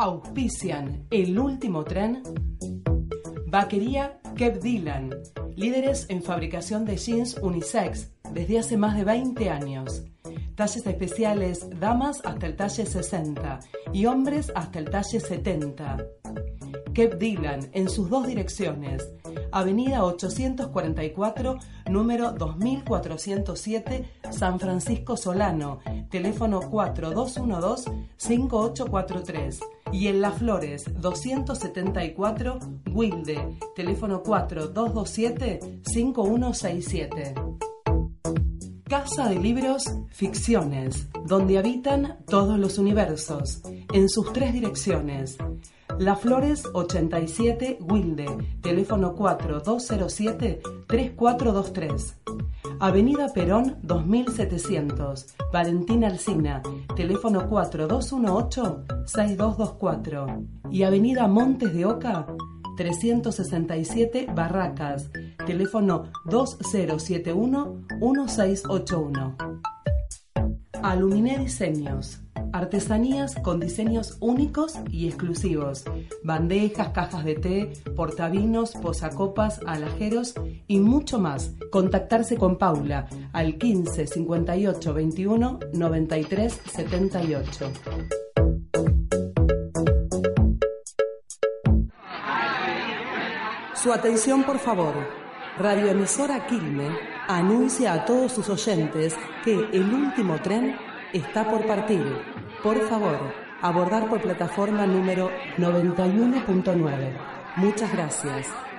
Auspician el último tren. Vaquería Kev Dylan, líderes en fabricación de jeans unisex desde hace más de 20 años. Talles especiales damas hasta el talle 60 y hombres hasta el talle 70. Kev Dylan en sus dos direcciones. Avenida 844, número 2407, San Francisco Solano, teléfono 4212-5843. Y en Las Flores 274, Wilde, teléfono 4227-5167. Casa de Libros Ficciones, donde habitan todos los universos, en sus tres direcciones. Las Flores 87 Wilde, teléfono 4207-3423. Avenida Perón 2700, Valentina Alcina, teléfono 4218-6224. Y Avenida Montes de Oca 367 Barracas, teléfono 2071-1681. Aluminé Diseños. Artesanías con diseños únicos y exclusivos. Bandejas, cajas de té, portavinos, posacopas, alajeros y mucho más. Contactarse con Paula al 15 58 21 93 78. Su atención, por favor. Radioemisora Quilme anuncia a todos sus oyentes que el último tren está por partir. Por favor, abordar por plataforma número 91.9. Muchas gracias.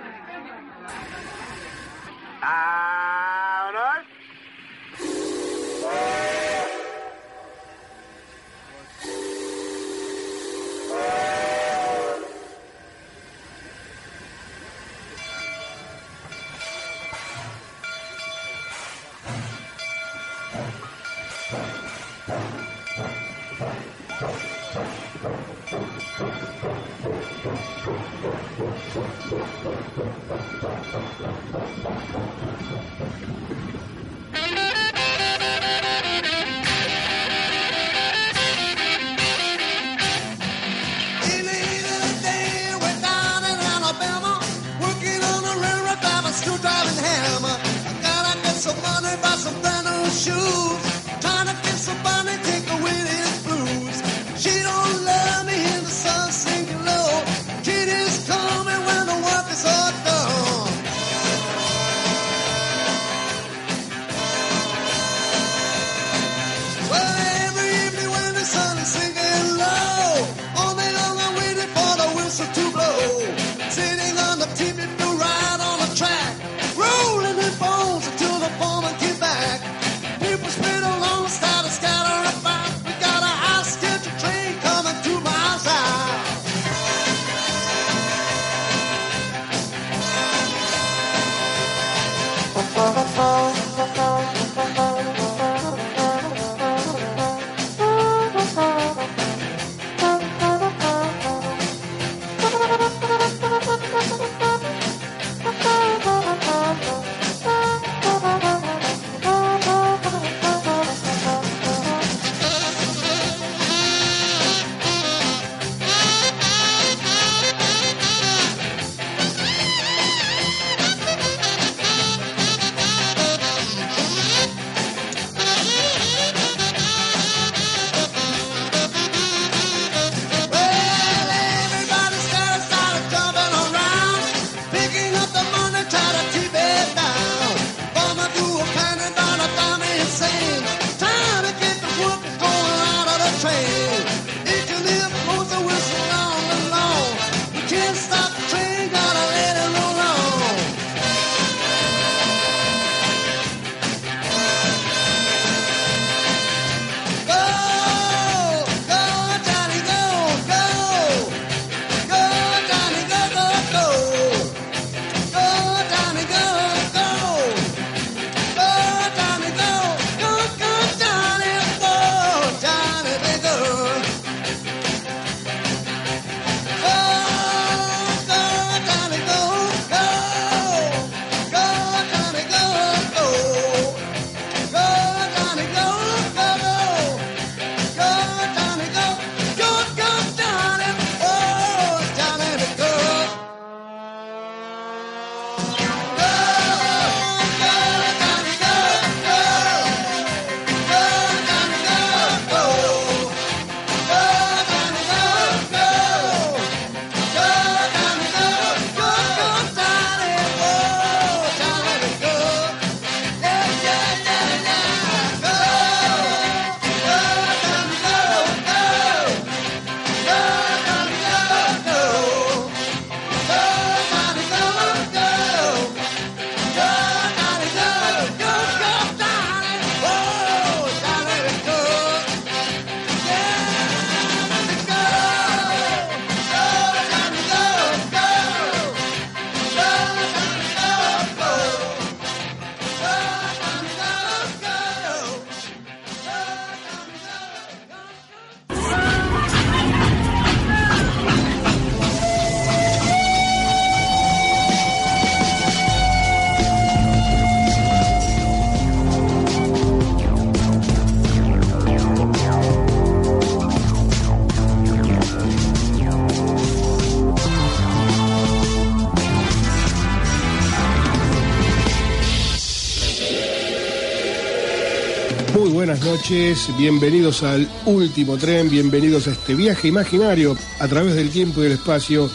Bienvenidos al último tren, bienvenidos a este viaje imaginario a través del tiempo y del espacio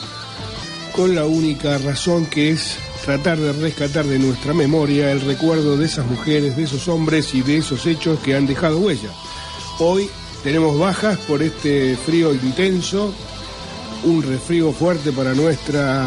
con la única razón que es tratar de rescatar de nuestra memoria el recuerdo de esas mujeres, de esos hombres y de esos hechos que han dejado huella. Hoy tenemos bajas por este frío intenso, un resfrío fuerte para nuestra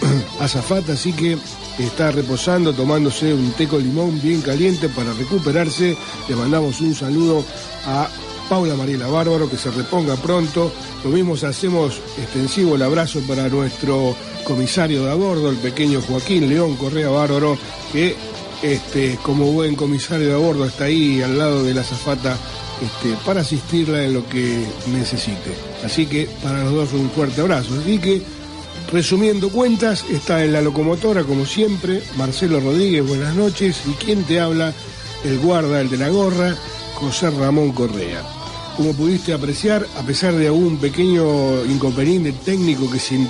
azafata, así que está reposando, tomándose un té con limón bien caliente para recuperarse. Le mandamos un saludo a Paula Mariela Bárbaro, que se reponga pronto. Lo mismo hacemos extensivo el abrazo para nuestro comisario de a bordo, el pequeño Joaquín León Correa Bárbaro, que este, como buen comisario de a bordo está ahí al lado de la zafata este, para asistirla en lo que necesite. Así que para los dos un fuerte abrazo. Así que Resumiendo cuentas, está en la locomotora, como siempre, Marcelo Rodríguez, buenas noches, y quien te habla, el guarda, el de la gorra, José Ramón Correa. Como pudiste apreciar, a pesar de algún pequeño inconveniente técnico que si,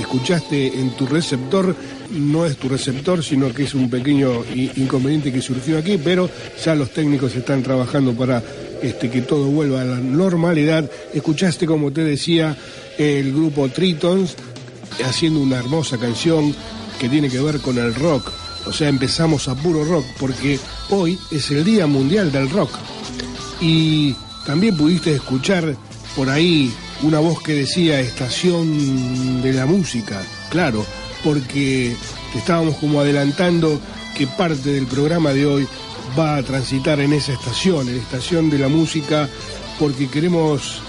escuchaste en tu receptor, no es tu receptor, sino que es un pequeño inconveniente que surgió aquí, pero ya los técnicos están trabajando para este, que todo vuelva a la normalidad. Escuchaste, como te decía, el grupo Tritons, haciendo una hermosa canción que tiene que ver con el rock. O sea, empezamos a puro rock porque hoy es el Día Mundial del Rock. Y también pudiste escuchar por ahí una voz que decía estación de la música. Claro, porque estábamos como adelantando que parte del programa de hoy va a transitar en esa estación, en estación de la música, porque queremos,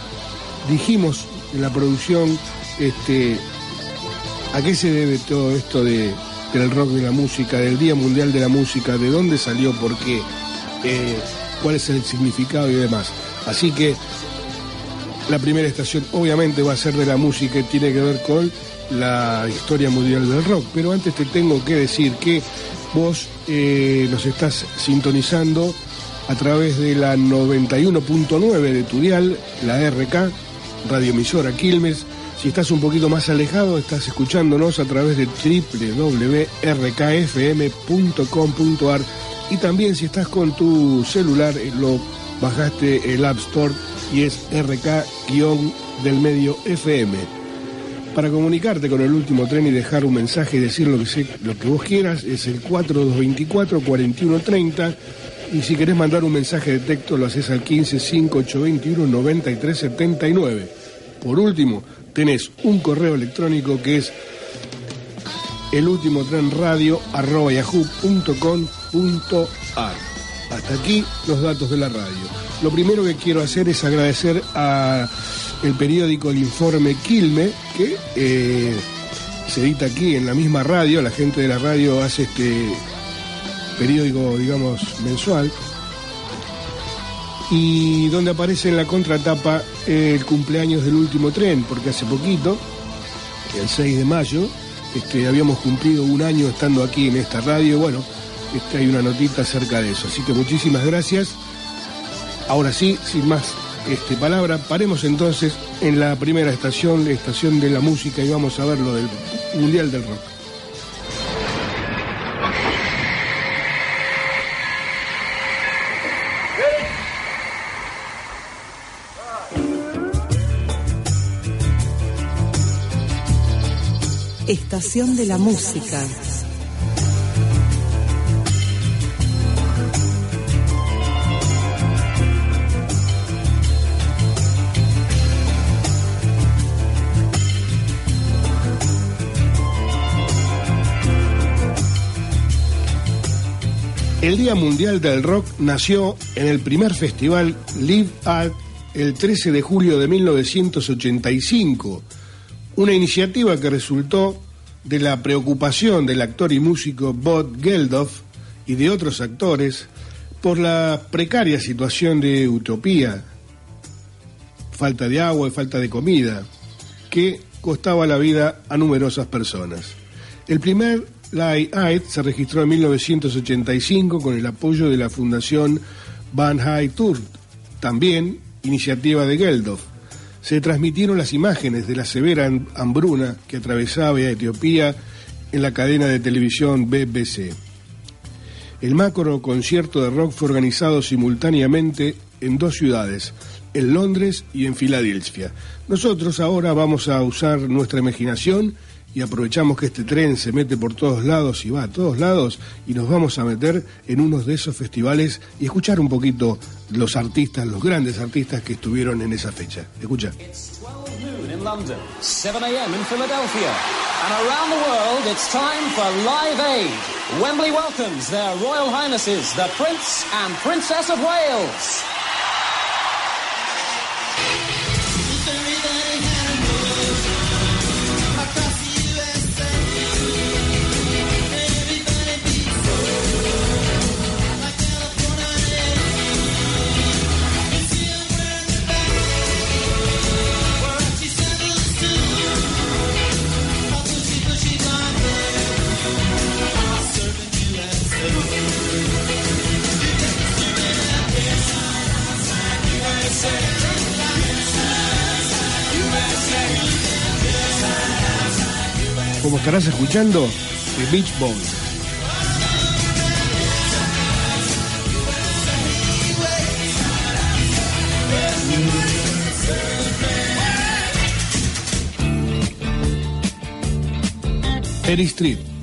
dijimos en la producción, este, ¿A qué se debe todo esto de, del rock de la música, del Día Mundial de la Música? ¿De dónde salió? ¿Por qué? Eh, ¿Cuál es el significado y demás? Así que la primera estación obviamente va a ser de la música y tiene que ver con la historia mundial del rock. Pero antes te tengo que decir que vos eh, nos estás sintonizando a través de la 91.9 de Turial, la RK, radioemisora Quilmes, si estás un poquito más alejado, estás escuchándonos a través de www.rkfm.com.ar y también si estás con tu celular, eh, lo bajaste el App Store y es RK-del medio FM. Para comunicarte con el último tren y dejar un mensaje y decir lo que, lo que vos quieras, es el 4224-4130. Y si querés mandar un mensaje de texto, lo haces al 15 5821 9379. Por último, tenés un correo electrónico que es el último tren radio Hasta aquí los datos de la radio. Lo primero que quiero hacer es agradecer a el periódico El Informe Quilme, que eh, se edita aquí en la misma radio, la gente de la radio hace este periódico, digamos, mensual, y donde aparece en la contratapa el cumpleaños del último tren, porque hace poquito, el 6 de mayo, este, habíamos cumplido un año estando aquí en esta radio. Bueno, este, hay una notita acerca de eso. Así que muchísimas gracias. Ahora sí, sin más este, palabra, paremos entonces en la primera estación, la estación de la música, y vamos a ver lo del Mundial del Rock. De la Música. El Día Mundial del Rock nació en el primer festival Live Art el 13 de julio de 1985 una iniciativa que resultó de la preocupación del actor y músico Bob Geldof y de otros actores por la precaria situación de Utopía, falta de agua y falta de comida, que costaba la vida a numerosas personas. El primer Live Aid se registró en 1985 con el apoyo de la Fundación Van High Tour, también iniciativa de Geldof se transmitieron las imágenes de la severa hambruna que atravesaba Etiopía en la cadena de televisión BBC. El macro concierto de rock fue organizado simultáneamente en dos ciudades, en Londres y en Filadelfia. Nosotros ahora vamos a usar nuestra imaginación y aprovechamos que este tren se mete por todos lados y va a todos lados y nos vamos a meter en uno de esos festivales y escuchar un poquito los artistas, los grandes artistas que estuvieron en esa fecha. Escucha. in London, 7 a.m. in Philadelphia, and around the world it's time for Live Aid. Wembley welcomes their Royal Highnesses, the Prince and Princess of Wales. Estarás escuchando, The Beach Boys. Perry Street.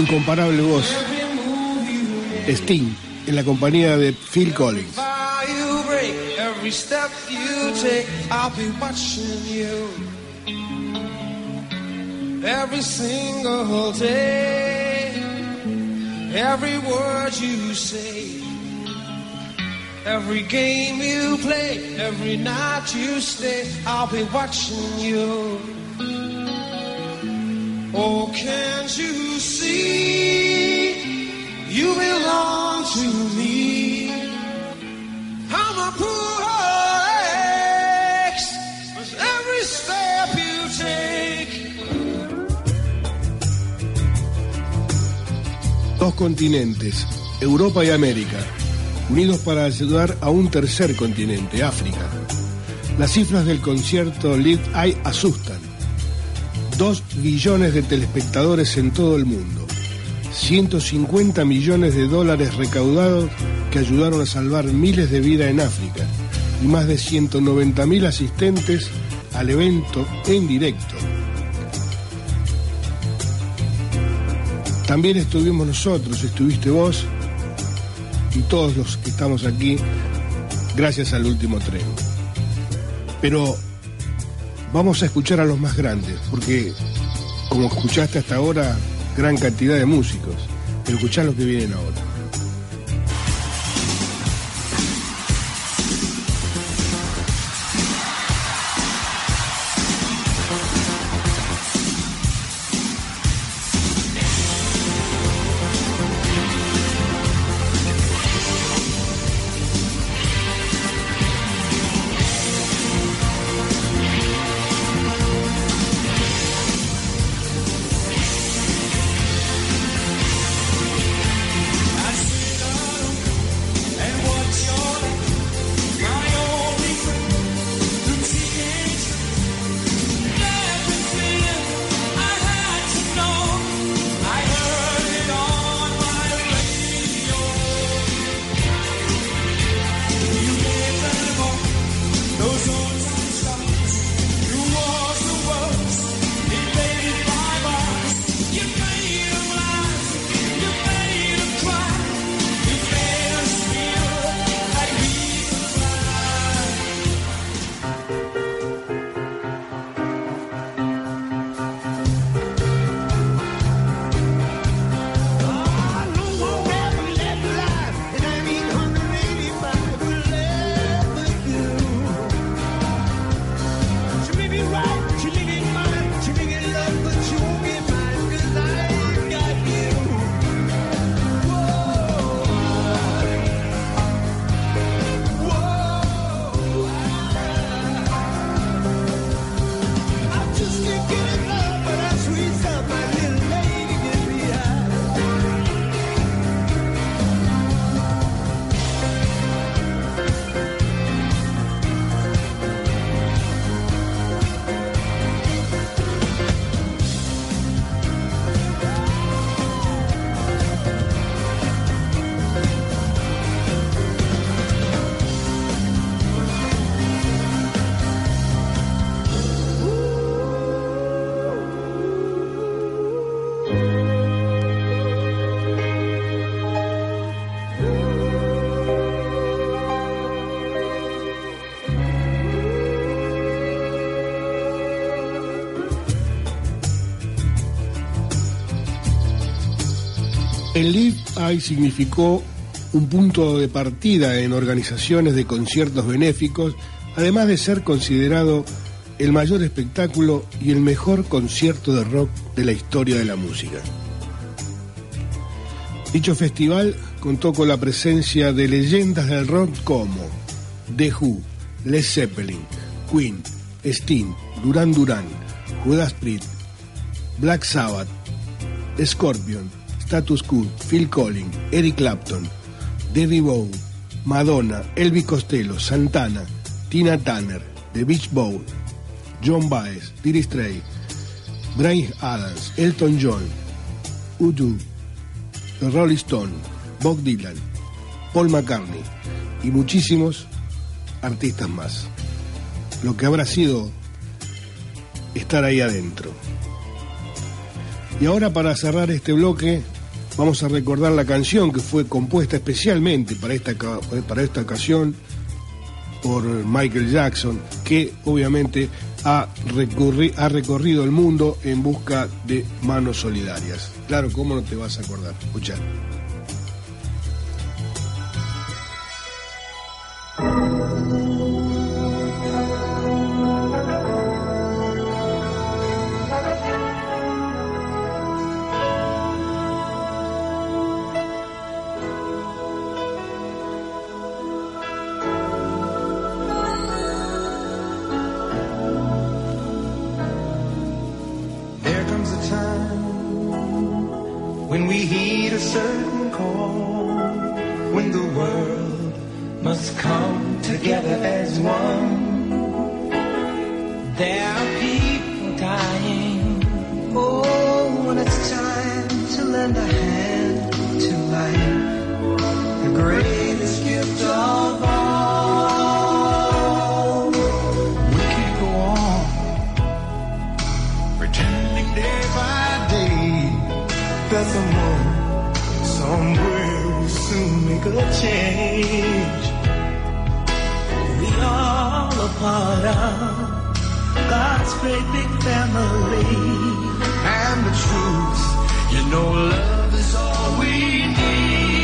Incomparable voz. Sting, en la compañía de Phil Collins. Every single day, every word you say, every game you play, every night you stay, I'll be watching you. Oh, can't you see? You belong to me. I'm a poor ex with every step you take. Dos continentes, Europa y América, unidos para ayudar a un tercer continente, África. Las cifras del concierto Live Eye asustan. Dos billones de telespectadores en todo el mundo. 150 millones de dólares recaudados que ayudaron a salvar miles de vidas en África. Y más de 190 mil asistentes al evento en directo. También estuvimos nosotros, estuviste vos y todos los que estamos aquí gracias al último tren. Pero vamos a escuchar a los más grandes, porque como escuchaste hasta ahora, gran cantidad de músicos, pero escuchá lo que vienen ahora. Live Eye significó un punto de partida en organizaciones de conciertos benéficos, además de ser considerado el mayor espectáculo y el mejor concierto de rock de la historia de la música. Dicho festival contó con la presencia de leyendas del rock como The Who, Led Zeppelin, Queen, Sting, Duran Duran, Judas Priest, Black Sabbath, Scorpion, Status Quo, Phil Collins, Eric Clapton, David Bowie, Madonna, Elvis Costello, Santana, Tina Turner, The Beach Bowl, John Baez, Diri Stray, Brian Adams, Elton John, Udo, The Rolling Stone, Bob Dylan, Paul McCartney y muchísimos artistas más. Lo que habrá sido estar ahí adentro. Y ahora para cerrar este bloque vamos a recordar la canción que fue compuesta especialmente para esta, para esta ocasión por Michael Jackson, que obviamente ha, recorrido el mundo en busca de manos solidarias. Claro, ¿cómo no te vas a acordar? Escuchar. somewhere we'll soon make a change. We all a part of God's great big family. And the truth, you know, love is all we need.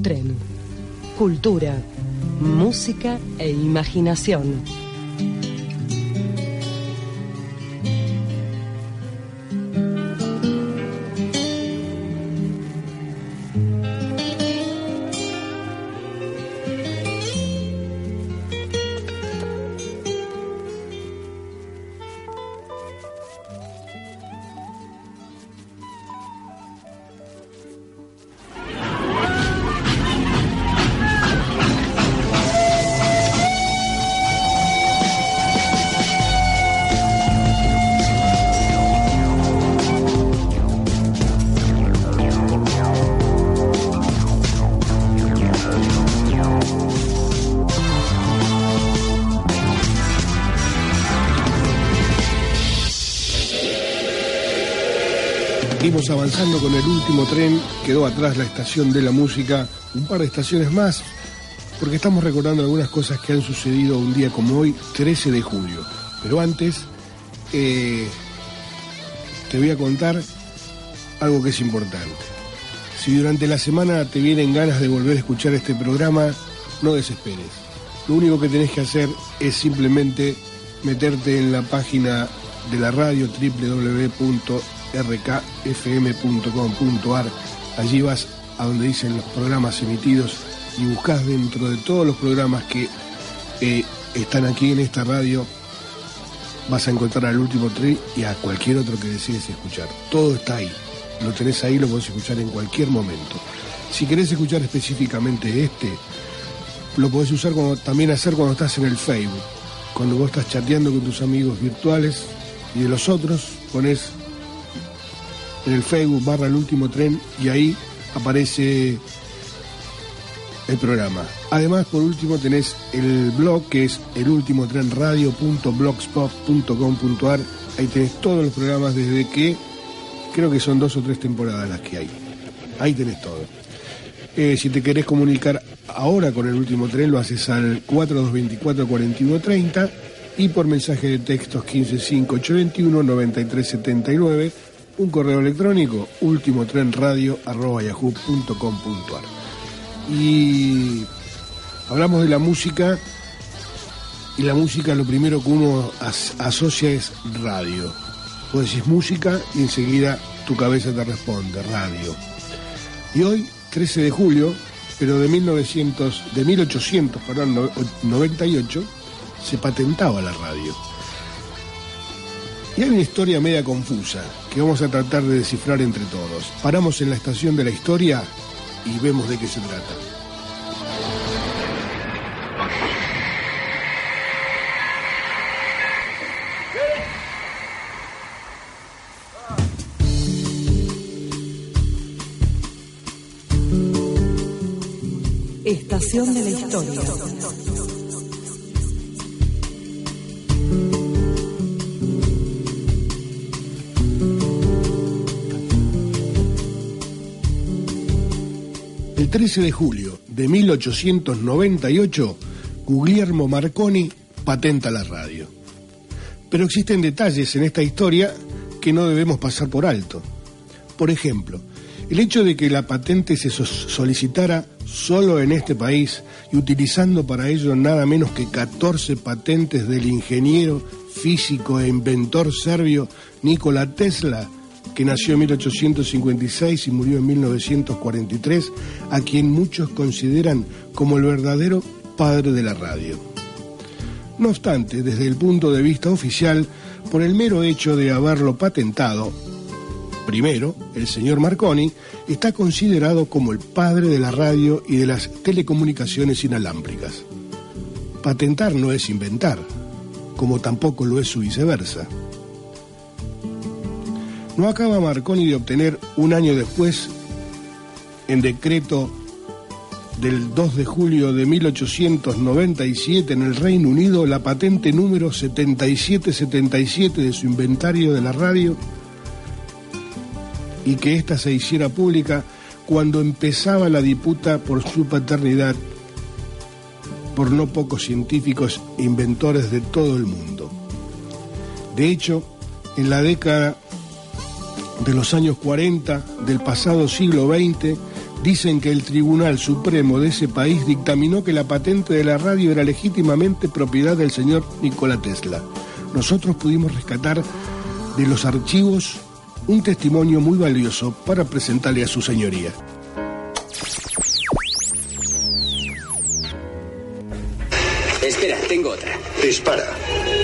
Tren. Cultura, música e imaginación. Seguimos avanzando con el último tren, quedó atrás la estación de la música, un par de estaciones más, porque estamos recordando algunas cosas que han sucedido un día como hoy, 13 de julio. Pero antes, eh, te voy a contar algo que es importante. Si durante la semana te vienen ganas de volver a escuchar este programa, no desesperes. Lo único que tenés que hacer es simplemente meterte en la página de la radio www.rkfm.com.ar. Allí vas a donde dicen los programas emitidos y buscas dentro de todos los programas que eh, están aquí en esta radio, vas a encontrar al último tren y a cualquier otro que decides escuchar. Todo está ahí. Lo tenés ahí, lo podés escuchar en cualquier momento. Si querés escuchar específicamente este, lo podés usar como, también hacer cuando estás en el Facebook. Cuando vos estás chateando con tus amigos virtuales y de los otros, pones en el Facebook barra el último tren y ahí aparece el programa. Además, por último, tenés el blog que es elultimotrenradio.blogspot.com.ar. Ahí tenés todos los programas desde que creo que son dos o tres temporadas las que hay. Ahí tenés todo. Eh, si te querés comunicar ahora con el último tren, lo haces al 4224-4130 y por mensaje de textos 155821-9379, un correo electrónico ultimotrenradio.yahoo.com.ar. Y hablamos de la música y la música lo primero que uno as asocia es radio. Vos decís música y enseguida tu cabeza te responde, radio. Y hoy, 13 de julio, pero de, 1900, de 1898, se patentaba la radio. Y hay una historia media confusa que vamos a tratar de descifrar entre todos. Paramos en la estación de la historia y vemos de qué se trata. Estación de la historia. El 13 de julio de 1898, Guglielmo Marconi patenta la radio. Pero existen detalles en esta historia que no debemos pasar por alto. Por ejemplo, el hecho de que la patente se solicitara solo en este país y utilizando para ello nada menos que 14 patentes del ingeniero, físico e inventor serbio Nikola Tesla, que nació en 1856 y murió en 1943, a quien muchos consideran como el verdadero padre de la radio. No obstante, desde el punto de vista oficial, por el mero hecho de haberlo patentado, Primero, el señor Marconi está considerado como el padre de la radio y de las telecomunicaciones inalámbricas. Patentar no es inventar, como tampoco lo es su viceversa. No acaba Marconi de obtener un año después, en decreto del 2 de julio de 1897 en el Reino Unido, la patente número 7777 de su inventario de la radio y que ésta se hiciera pública cuando empezaba la disputa por su paternidad por no pocos científicos e inventores de todo el mundo. De hecho, en la década de los años 40 del pasado siglo XX Dicen que el Tribunal Supremo de ese país dictaminó que la patente de la radio era legítimamente propiedad del señor Nikola Tesla. Nosotros pudimos rescatar de los archivos un testimonio muy valioso para presentarle a su señoría. Espera, tengo otra. Dispara.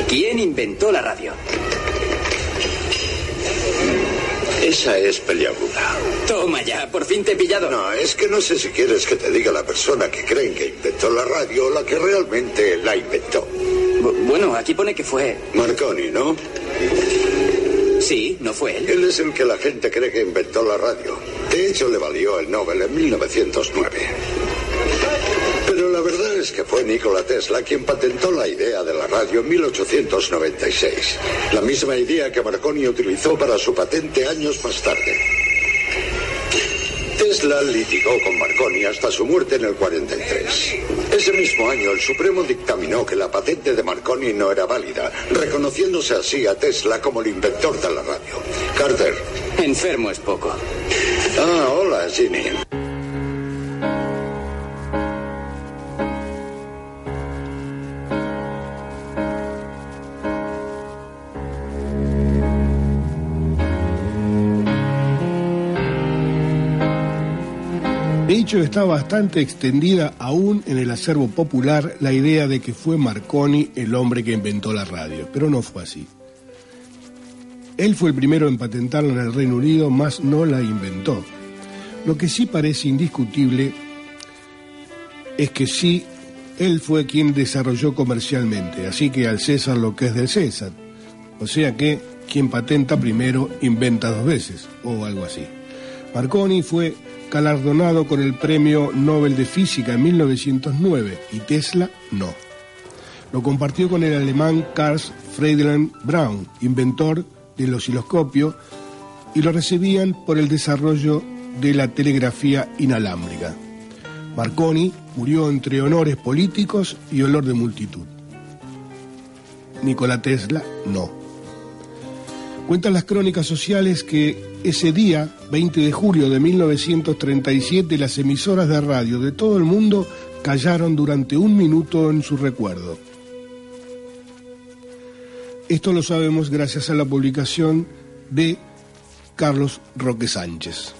¿Quién inventó la radio? Esa es peliaguda. Toma ya, por fin te he pillado. No, es que no sé si quieres que te diga la persona que creen que inventó la radio o la que realmente la inventó. Bu- bueno, aquí pone que fue. Marconi, ¿no? Sí, no fue él. Él es el que la gente cree que inventó la radio. De hecho, le valió el Nobel en 1909. Es que fue Nikola Tesla quien patentó la idea de la radio en 1896. La misma idea que Marconi utilizó para su patente años más tarde. Tesla litigó con Marconi hasta su muerte en el 43. Ese mismo año el Supremo dictaminó que la patente de Marconi no era válida, reconociéndose así a Tesla como el inventor de la radio. Carter. Enfermo es poco. Ah, hola, Ginny. Está bastante extendida aún en el acervo popular la idea de que fue Marconi el hombre que inventó la radio, pero no fue así. Él fue el primero en patentarla en el Reino Unido, más no la inventó. Lo que sí parece indiscutible es que sí, él fue quien desarrolló comercialmente, así que al César lo que es del César. O sea que quien patenta primero inventa dos veces, o algo así. Marconi fue galardonado con el Premio Nobel de Física en 1909 y Tesla no. Lo compartió con el alemán Karl Friedrich Braun, inventor del osciloscopio, y lo recibían por el desarrollo de la telegrafía inalámbrica. Marconi murió entre honores políticos y olor de multitud. Nikola Tesla no. Cuentan las crónicas sociales que ese día, 20 de julio de 1937, las emisoras de radio de todo el mundo callaron durante un minuto en su recuerdo. Esto lo sabemos gracias a la publicación de Carlos Roque Sánchez.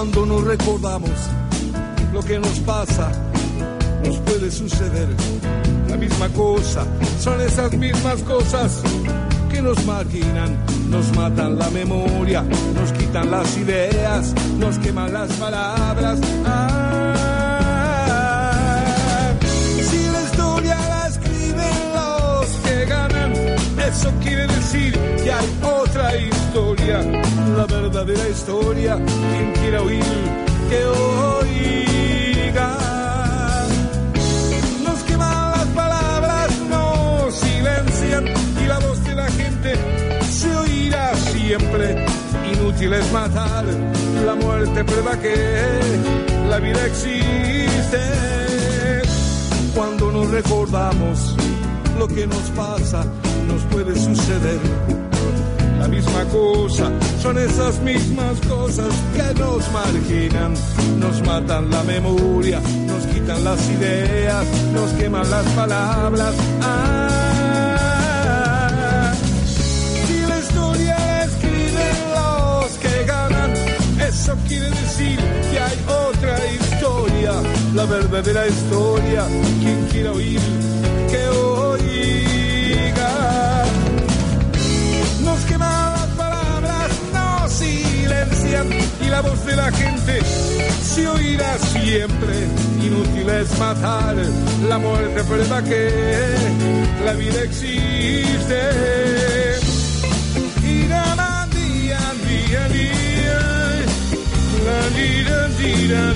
Cuando nos recordamos lo que nos pasa, nos puede suceder la misma cosa. Son esas mismas cosas que nos marginan, nos matan la memoria, nos quitan las ideas, nos queman las palabras. Si la historia la escriben los que ganan, eso quiere decir que hay otra historia, la verdadera historia. Quien quiera oír, que oiga. Nos queman las palabras, nos silencian y la voz de la gente se oirá siempre. Inútil es matar, la muerte prueba que la vida existe. Cuando nos recordamos lo que nos pasa, nos puede suceder misma cosa, son esas mismas cosas que nos marginan, nos matan la memoria, nos quitan las ideas, nos queman las palabras. Ah, si la historia la escriben los que ganan, eso quiere decir que hay otra historia, la verdadera historia. Quien quiera oír, y la voz de la gente se oirá siempre. Inútil es matar, la muerte prueba que la vida existe. Ira, día,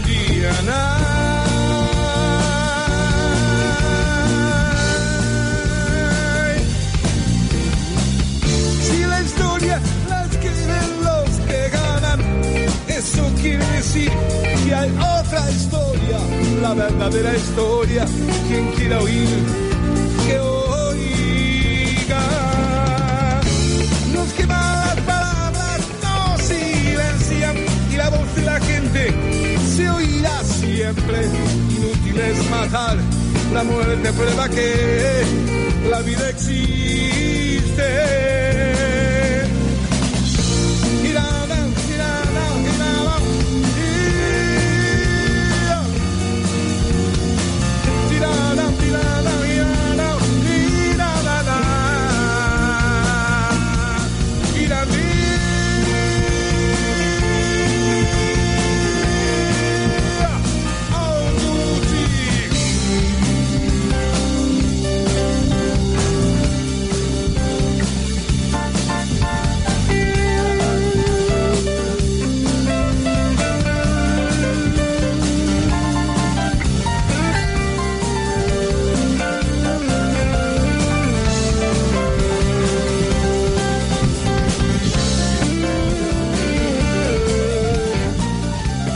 día, quiere decir que hay otra historia, la verdadera historia, quien quiera oír, que oiga. Los que más palabras no silencian y la voz de la gente se oirá siempre. Inútil es matar, la muerte prueba que la vida existe.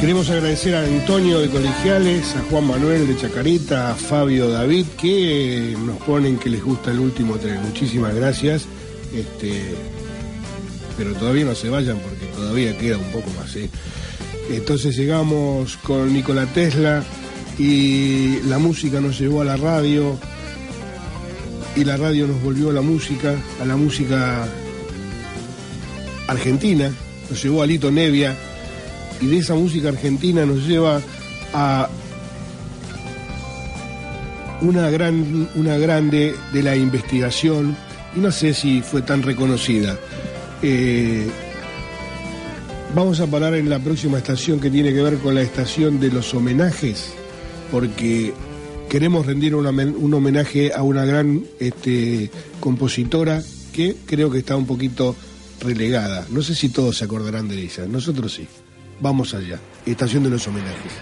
Queremos agradecer a Antonio de Colegiales, a Juan Manuel de Chacarita, a Fabio David, que nos ponen que les gusta el último tren. Muchísimas gracias. Este, pero todavía no se vayan porque todavía queda un poco más. ¿eh? Entonces llegamos con Nikola Tesla y la música nos llevó a la radio y la radio nos volvió a la música, a la música argentina, nos llevó a Lito Nevia y de esa música argentina nos lleva a una gran una grande de la investigación y no sé si fue tan reconocida. Eh, vamos a parar en la próxima estación que tiene que ver con la estación de los homenajes, porque queremos rendir un homenaje a una gran este, compositora que creo que está un poquito relegada. No sé si todos se acordarán de ella, nosotros sí. Vamos allá. Estación de los homenajes.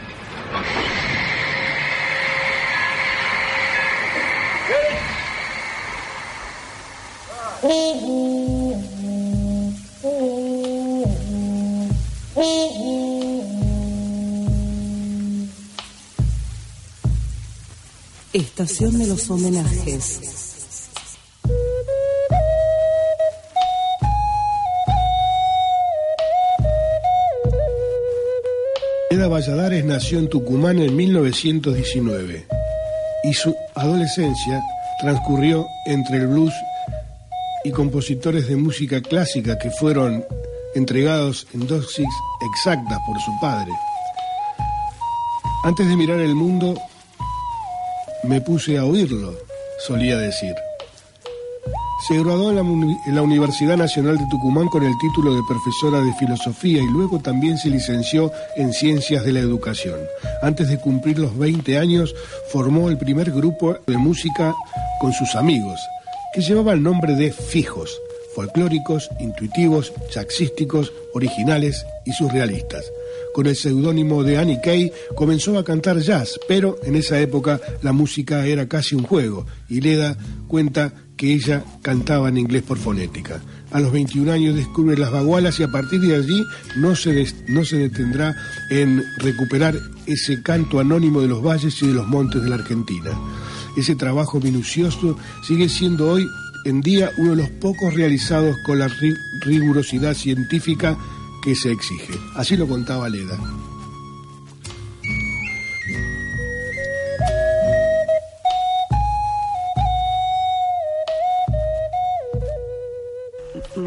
Estación de los homenajes. Valladares nació en Tucumán en 1919 y su adolescencia transcurrió entre el blues y compositores de música clásica que fueron entregados en dosis exactas por su padre. Antes de mirar el mundo, me puse a oírlo, solía decir. Se graduó en la, Universidad Nacional de Tucumán con el título de profesora de filosofía y luego también se licenció en Ciencias de la Educación. Antes de cumplir los 20 años, formó el primer grupo de música con sus amigos, que llevaba el nombre de Fijos, folclóricos, intuitivos, jazzísticos, originales y surrealistas. Con el seudónimo de Annie Kay comenzó a cantar jazz, pero en esa época la música era casi un juego y Leda cuenta que ella cantaba en inglés por fonética. A los 21 años descubre las bagualas y a partir de allí no se, no se detendrá en recuperar ese canto anónimo de los valles y de los montes de la Argentina. Ese trabajo minucioso sigue siendo hoy en día uno de los pocos realizados con la rigurosidad científica que se exige. Así lo contaba Leda.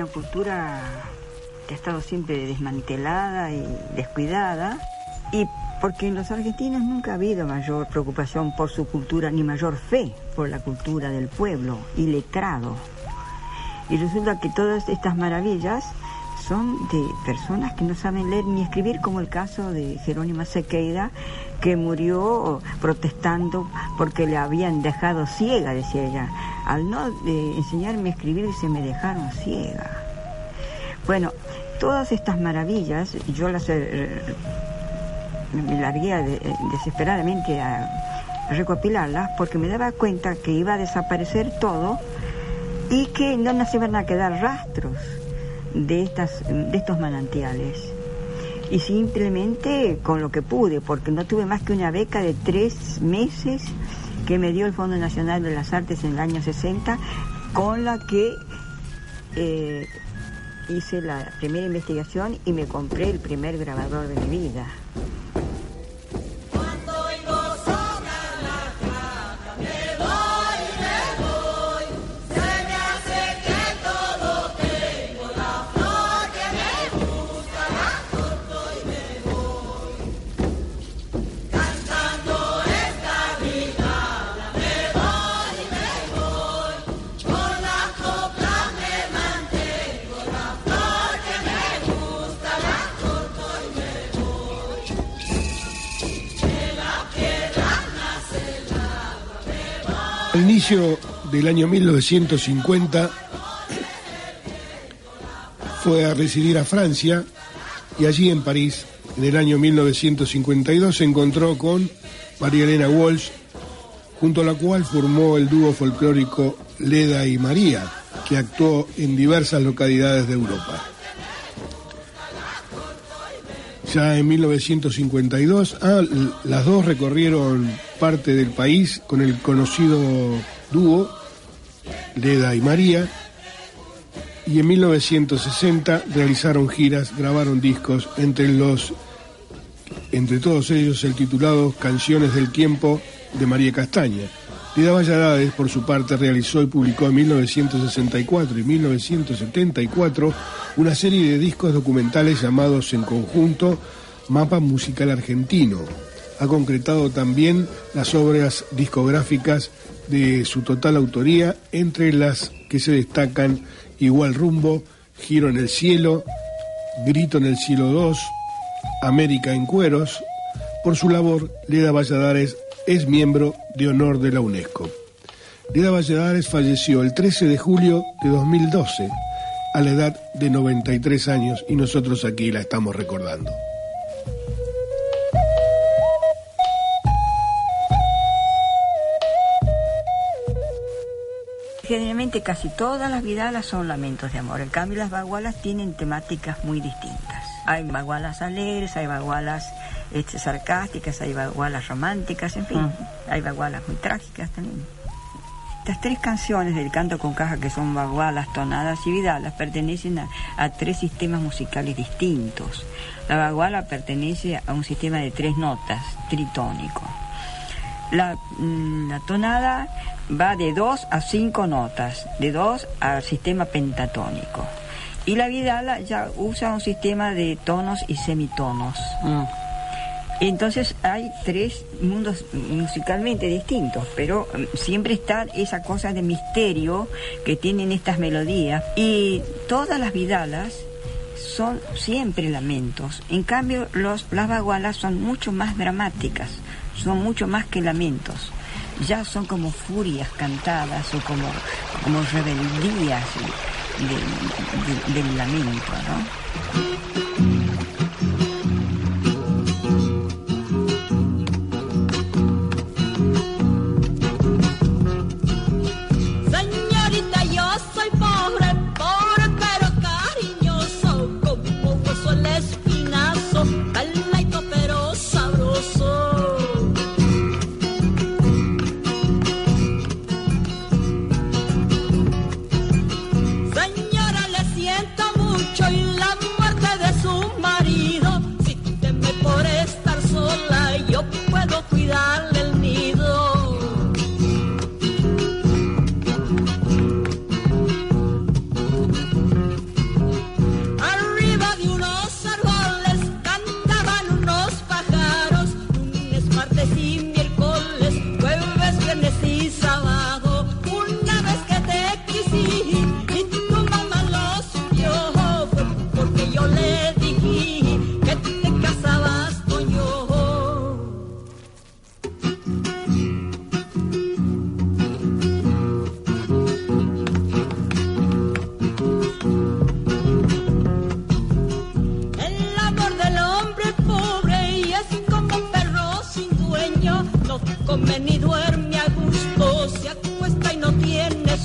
Cultura que ha estado siempre desmantelada y descuidada y porque en los argentinos nunca ha habido mayor preocupación por su cultura ni mayor fe por la cultura del pueblo y letrado. Y resulta que todas estas maravillas son de personas que no saben leer ni escribir, como el caso de Jerónima Sequeira, que murió protestando porque le habían dejado ciega, decía ella. Al no eh, enseñarme a escribir se me dejaron ciega. Bueno, todas estas maravillas, yo las eh, me largué desesperadamente a recopilarlas porque me daba cuenta que iba a desaparecer todo y que no nos iban a quedar rastros de, estas, de estos manantiales. y simplemente con lo que pude, porque no tuve más que una beca de tres meses que me dio el Fondo Nacional de las Artes en el año 60, con la que eh, hice la primera investigación y me compré el primer grabador de mi vida. Inicio del año 1950 fue a residir a Francia y allí en París, en el año 1952, se encontró con María Elena Walsh, junto a la cual formó el dúo folclórico Leda y María, que actuó en diversas localidades de Europa. Ya en 1952, ah, las dos recorrieron parte del país con el conocido dúo Leda y María. Y en 1960 realizaron giras, grabaron discos, entre los entre todos ellos el titulado Canciones del Tiempo de María Castaña. Leda Valladares, por su parte, realizó y publicó en 1964 y 1974 una serie de discos documentales llamados en conjunto Mapa Musical Argentino. Ha concretado también las obras discográficas de su total autoría, entre las que se destacan Igual Rumbo, Giro en el Cielo, Grito en el Cielo 2, América en Cueros. Por su labor, Leda Valladares es miembro de honor de la UNESCO. Leda Valladares falleció el 13 de julio de 2012 a la edad de 93 años y nosotros aquí la estamos recordando. Generalmente casi todas las vidalas son lamentos de amor. En cambio las bagualas tienen temáticas muy distintas. Hay bagualas alegres, hay bagualas este, sarcásticas, hay bagualas románticas, en fin, hay bagualas muy trágicas también. Estas tres canciones del canto con caja, que son bagualas, tonadas y vidalas, pertenecen a, a tres sistemas musicales distintos. La baguala pertenece a un sistema de tres notas, tritónico. La, mm, la tonada va de dos a cinco notas, de dos al sistema pentatónico. Y la vidala ya usa un sistema de tonos y semitonos. Entonces hay tres mundos musicalmente distintos, pero mm, siempre está esa cosa de misterio que tienen estas melodías. Y todas las vidalas son siempre lamentos. En cambio, los, las bagualas son mucho más dramáticas, son mucho más que lamentos. Ya son como furias cantadas o como, como rebeldías de- de- del lamento, ¿no?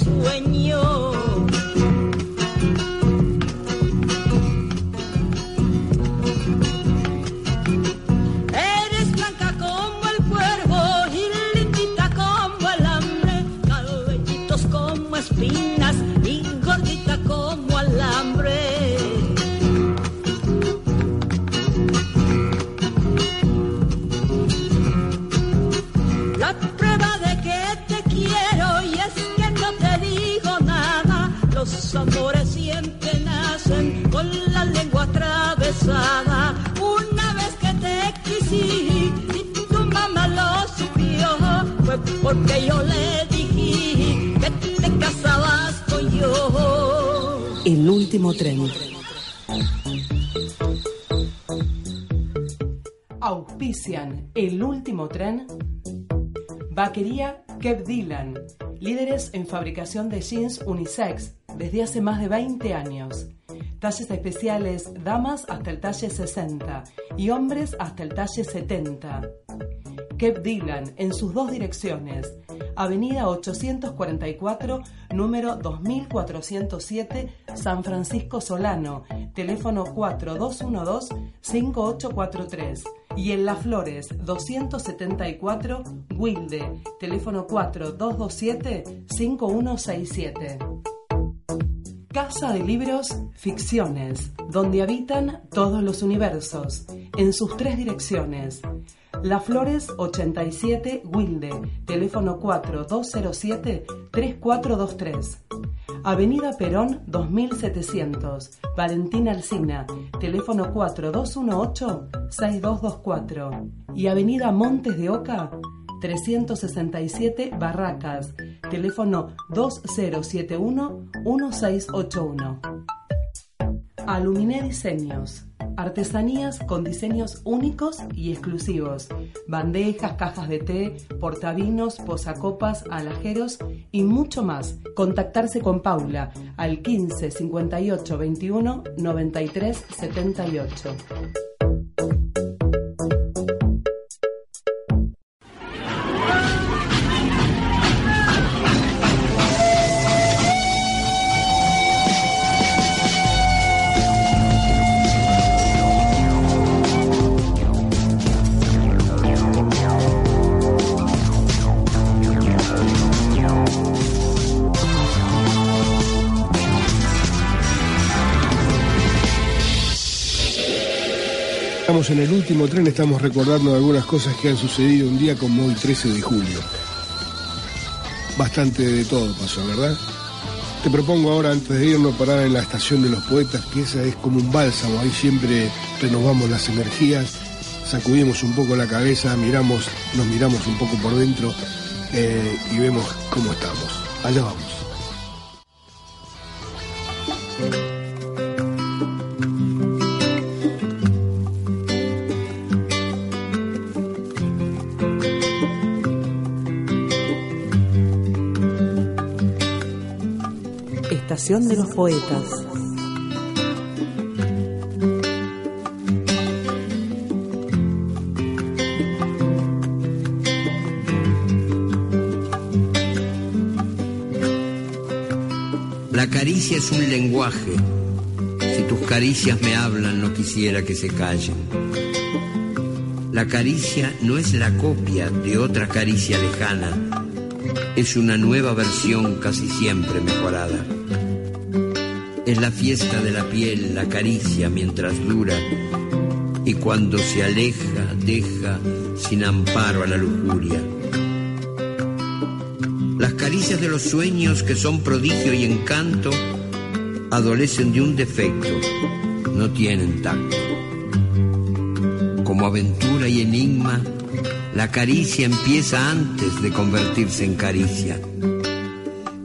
sueño. Vaquería Kev Dylan. Líderes en fabricación de jeans unisex desde hace más de 20 años. Talles especiales damas hasta el talle 60 y hombres hasta el talle 70. Kev Dylan en sus dos direcciones. Avenida 844, número 2407, San Francisco Solano, teléfono 4212-5843. Y en Las Flores 274, Wilde, teléfono 4227-5167. Casa de Libros Ficciones, donde habitan todos los universos, en sus tres direcciones. Las Flores 87 Wilde, teléfono 4207-3423. Avenida Perón 2700, Valentina Alsina, teléfono 4218-6224. Y Avenida Montes de Oca 367 Barracas, teléfono 2071-1681. Aluminé Diseños. Artesanías con diseños únicos y exclusivos. Bandejas, cajas de té, portavinos, posacopas, alajeros y mucho más. Contactarse con Paula al 15 58 21 93 78. En el último tren, estamos recordando algunas cosas que han sucedido un día como hoy 13 de julio. Bastante de todo pasó, ¿verdad? Te propongo ahora, antes de irnos, parar en la estación de los poetas, que esa es como un bálsamo, ahí siempre renovamos las energías, sacudimos un poco la cabeza, miramos, nos miramos un poco por dentro eh, y vemos cómo estamos. Allá vamos. De los Poetas. La caricia es un lenguaje. Si tus caricias me hablan, no quisiera que se callen. La caricia no es la copia de otra caricia lejana, es una nueva versión casi siempre mejorada. Es la fiesta de la piel, la caricia mientras dura, y cuando se aleja, deja sin amparo a la lujuria. Las caricias de los sueños que son prodigio y encanto adolecen de un defecto, no tienen tacto. Como aventura y enigma, la caricia empieza antes de convertirse en caricia.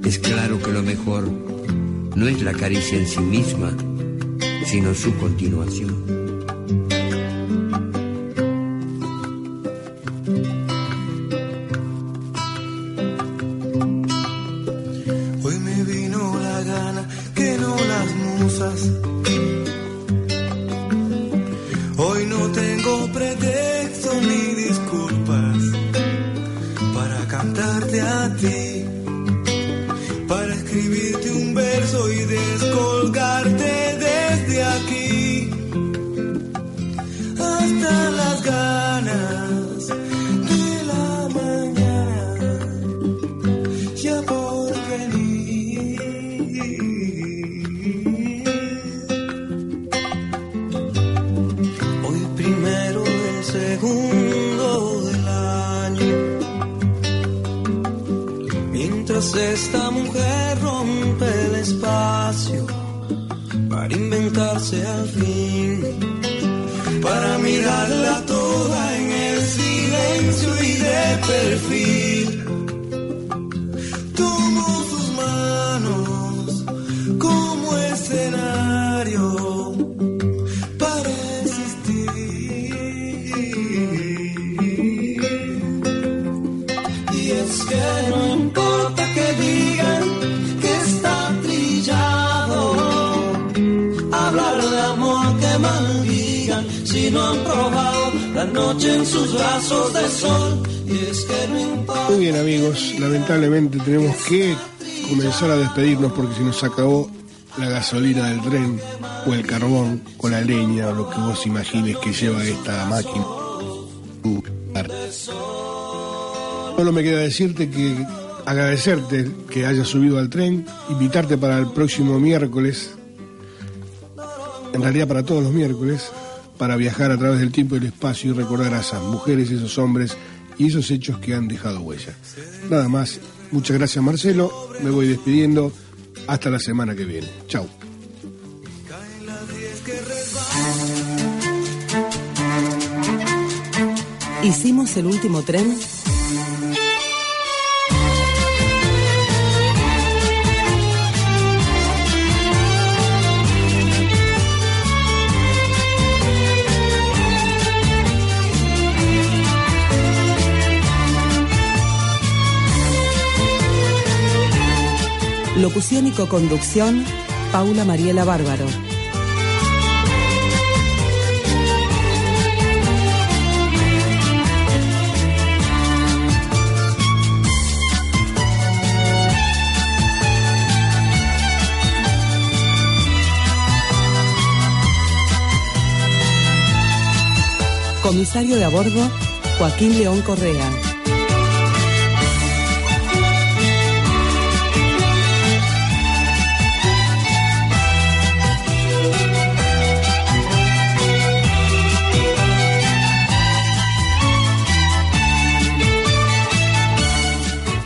Es claro que lo mejor no es la caricia en sí misma, sino su continuación. Lamentablemente tenemos que comenzar a despedirnos porque se nos acabó la gasolina del tren o el carbón o la leña o lo que vos imagines que lleva esta máquina. Solo me queda decirte que agradecerte que hayas subido al tren, invitarte para el próximo miércoles, en realidad para todos los miércoles, para viajar a través del tiempo y el espacio y recordar a esas mujeres, esos hombres y esos hechos que han dejado huella. Nada más, muchas gracias Marcelo, me voy despidiendo, hasta la semana que viene. Chao. Hicimos el último tren Locución y coconducción, Paula Mariela Bárbaro. Comisario de a bordo, Joaquín León Correa.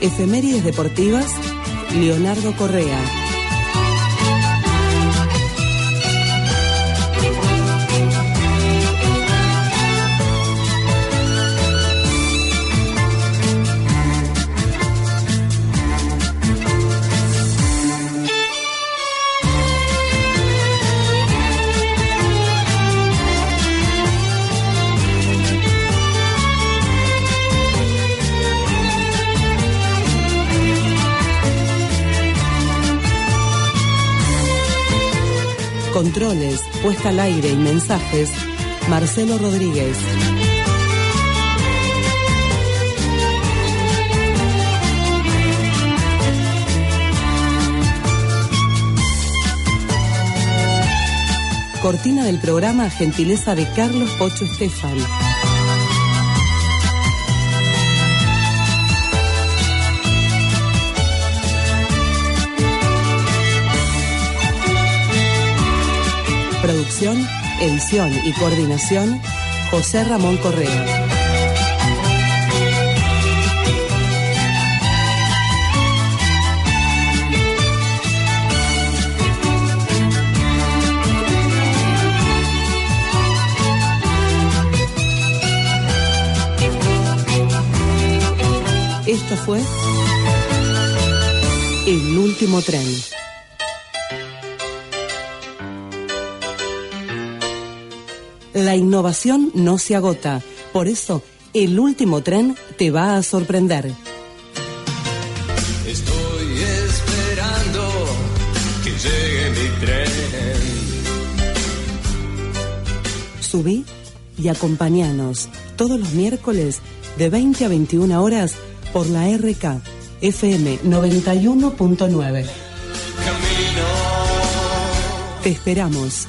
Efemérides deportivas, Leonardo Correa. Controles, puesta al aire y mensajes, Marcelo Rodríguez. Cortina del programa, gentileza de Carlos Pocho Estefan. Producción, edición y coordinación, José Ramón Correa. Esto fue El último tren. La innovación no se agota, por eso el último tren te va a sorprender. Estoy esperando que llegue mi tren. Subí y acompañanos todos los miércoles de 20 a 21 horas por la RK FM 91.9. Te esperamos.